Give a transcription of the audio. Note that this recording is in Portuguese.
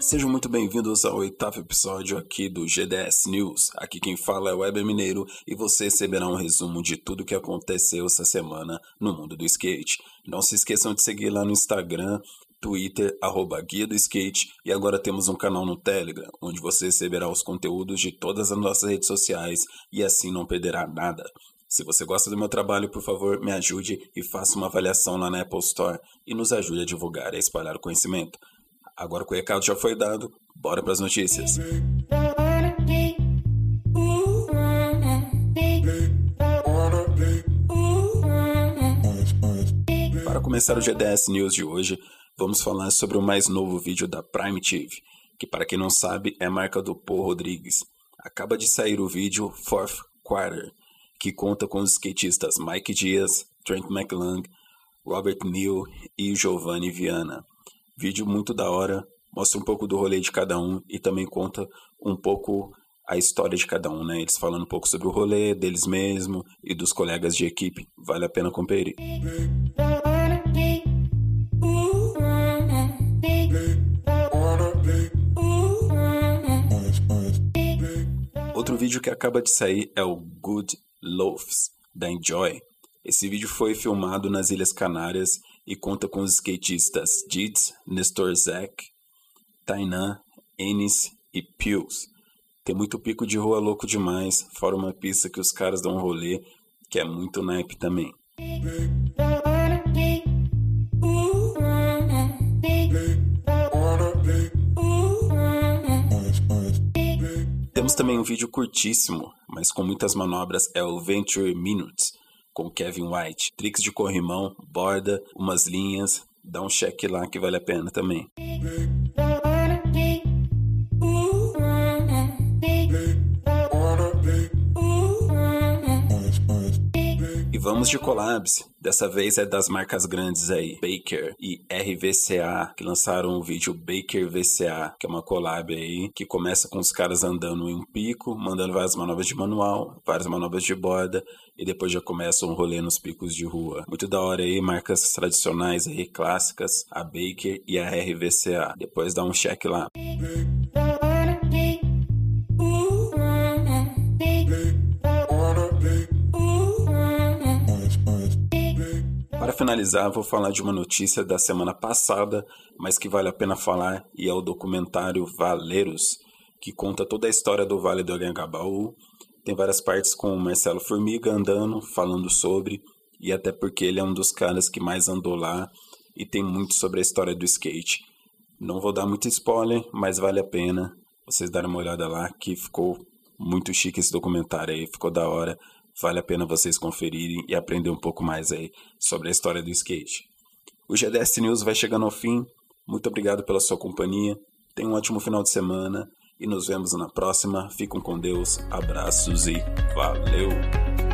Sejam muito bem-vindos ao oitavo episódio aqui do GDS News. Aqui quem fala é o Weber Mineiro e você receberá um resumo de tudo o que aconteceu essa semana no mundo do skate. Não se esqueçam de seguir lá no Instagram, Twitter, arroba Guia do Skate e agora temos um canal no Telegram, onde você receberá os conteúdos de todas as nossas redes sociais e assim não perderá nada. Se você gosta do meu trabalho, por favor, me ajude e faça uma avaliação lá na Apple Store e nos ajude a divulgar e a espalhar o conhecimento. Agora que o recado já foi dado, bora para as notícias. Para começar o GDS News de hoje, vamos falar sobre o mais novo vídeo da Prime TV, que para quem não sabe é marca do Paul Rodrigues. Acaba de sair o vídeo Fourth Quarter, que conta com os skatistas Mike Diaz, Trent McLung, Robert Neal e Giovanni Viana. Vídeo muito da hora, mostra um pouco do rolê de cada um e também conta um pouco a história de cada um, né? Eles falando um pouco sobre o rolê deles mesmo e dos colegas de equipe. Vale a pena conferir. Outro vídeo que acaba de sair é o Good Loaves, da Enjoy. Esse vídeo foi filmado nas Ilhas Canárias e conta com os skatistas Dids, Nestor Zek, Tainan, Enis e Pius. Tem muito pico de rua louco demais, fora uma pista que os caras dão um rolê, que é muito naipe também. Temos também um vídeo curtíssimo, mas com muitas manobras, é o Venture Minutes, com Kevin White. Tricks de corrimão, borda, umas linhas, dá um check lá que vale a pena também. Vamos de collabs. Dessa vez é das marcas grandes aí, Baker e RVCA, que lançaram o vídeo Baker VCA, que é uma collab aí, que começa com os caras andando em um pico, mandando várias manobras de manual, várias manobras de borda, e depois já começa um rolê nos picos de rua. Muito da hora aí, marcas tradicionais aí, clássicas, a Baker e a RVCA. Depois dá um check lá. Para finalizar, vou falar de uma notícia da semana passada, mas que vale a pena falar, e é o documentário Valeiros, que conta toda a história do Vale do Anhangabaú. Tem várias partes com o Marcelo Formiga andando, falando sobre, e até porque ele é um dos caras que mais andou lá e tem muito sobre a história do skate. Não vou dar muito spoiler, mas vale a pena vocês darem uma olhada lá, que ficou muito chique esse documentário aí, ficou da hora. Vale a pena vocês conferirem e aprender um pouco mais aí sobre a história do skate. O GDS News vai chegando ao fim. Muito obrigado pela sua companhia. Tenha um ótimo final de semana e nos vemos na próxima. Fiquem com Deus. Abraços e valeu!